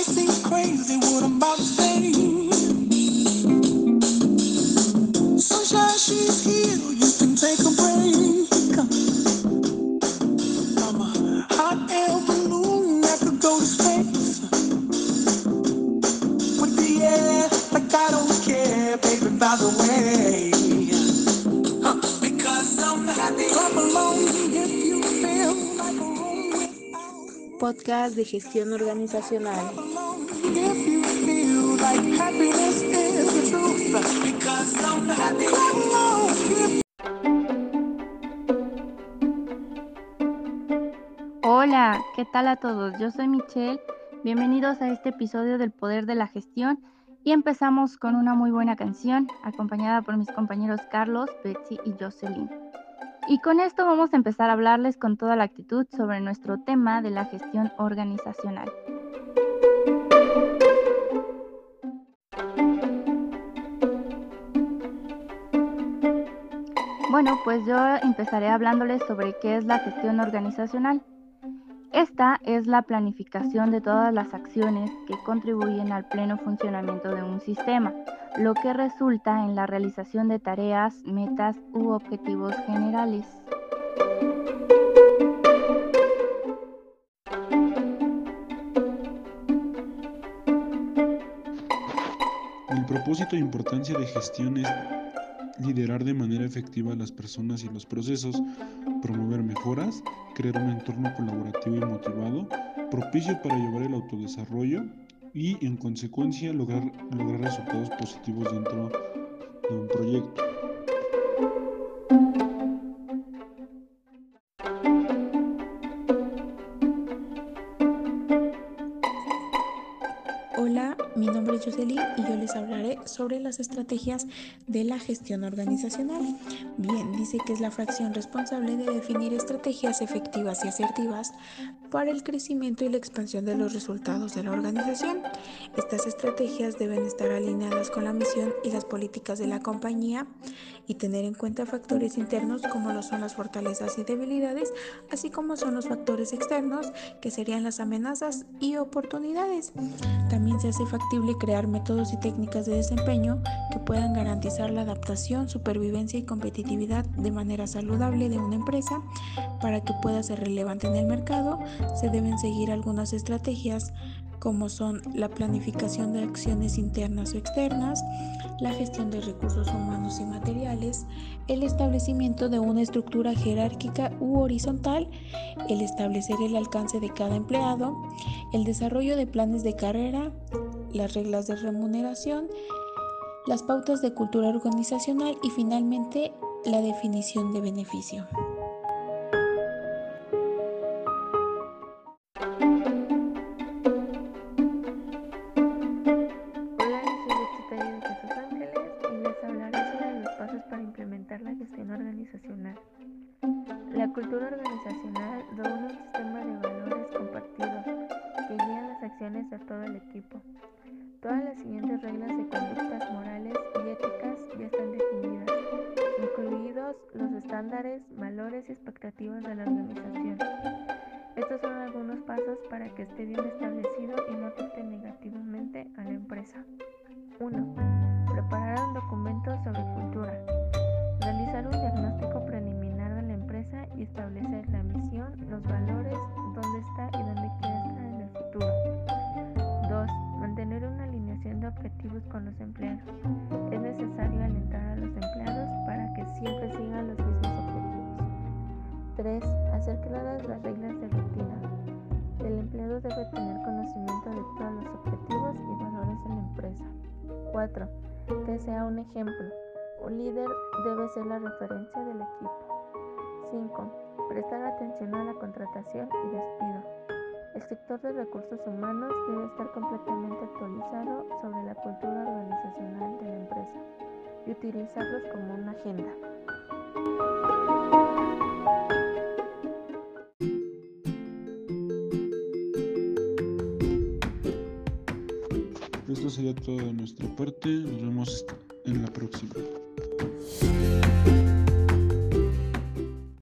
might seem crazy what I'm to say. Sunshine, she's here. You can take a break. I'm a hot air balloon that go to space. Air, like I don't care, baby, by the way. Podcast de gestión organizacional. Hola, ¿qué tal a todos? Yo soy Michelle. Bienvenidos a este episodio del Poder de la Gestión y empezamos con una muy buena canción acompañada por mis compañeros Carlos, Betsy y Jocelyn. Y con esto vamos a empezar a hablarles con toda la actitud sobre nuestro tema de la gestión organizacional. Bueno, pues yo empezaré hablándoles sobre qué es la gestión organizacional. Esta es la planificación de todas las acciones que contribuyen al pleno funcionamiento de un sistema, lo que resulta en la realización de tareas, metas u objetivos generales. El propósito e importancia de gestión es liderar de manera efectiva a las personas y los procesos, promover mejoras, crear un entorno colaborativo y motivado, propicio para llevar el autodesarrollo y, en consecuencia, lograr, lograr resultados positivos dentro de un proyecto. Hola, mi nombre es Jocelyn y yo les hablaré sobre las estrategias de la gestión organizacional. Bien, dice que es la fracción responsable de definir estrategias efectivas y asertivas para el crecimiento y la expansión de los resultados de la organización. Estas estrategias deben estar alineadas con la misión y las políticas de la compañía y tener en cuenta factores internos como lo son las fortalezas y debilidades, así como son los factores externos que serían las amenazas y oportunidades. También se hace factible crear métodos y técnicas de desempeño que puedan garantizar la adaptación, supervivencia y competitividad de manera saludable de una empresa. Para que pueda ser relevante en el mercado, se deben seguir algunas estrategias como son la planificación de acciones internas o externas, la gestión de recursos humanos y materiales, el establecimiento de una estructura jerárquica u horizontal, el establecer el alcance de cada empleado, el desarrollo de planes de carrera, las reglas de remuneración, las pautas de cultura organizacional y finalmente la definición de beneficio. Hola, soy Taller de Jesús Ángeles y les hablaré sobre los pasos para implementar la gestión organizacional. La cultura organizacional reúne un sistema de las acciones de todo el equipo. Todas las siguientes reglas de conductas morales y éticas ya están definidas, incluidos los estándares, valores y expectativas de la organización. Estos son algunos pasos para que esté bien establecido y no afecte negativamente a la empresa. 1. Preparar un documento objetivos con los empleados. Es necesario alentar a los empleados para que siempre sigan los mismos objetivos. 3. Hacer claras las reglas de rutina. El empleado debe tener conocimiento de todos los objetivos y valores de la empresa. 4. Que sea un ejemplo. Un líder debe ser la referencia del equipo. 5. Prestar atención a la contratación y despido. El sector de recursos humanos debe estar completamente actualizado sobre la cultura organizacional de la empresa y utilizarlos como una agenda. Esto sería todo de nuestra parte. Nos vemos en la próxima.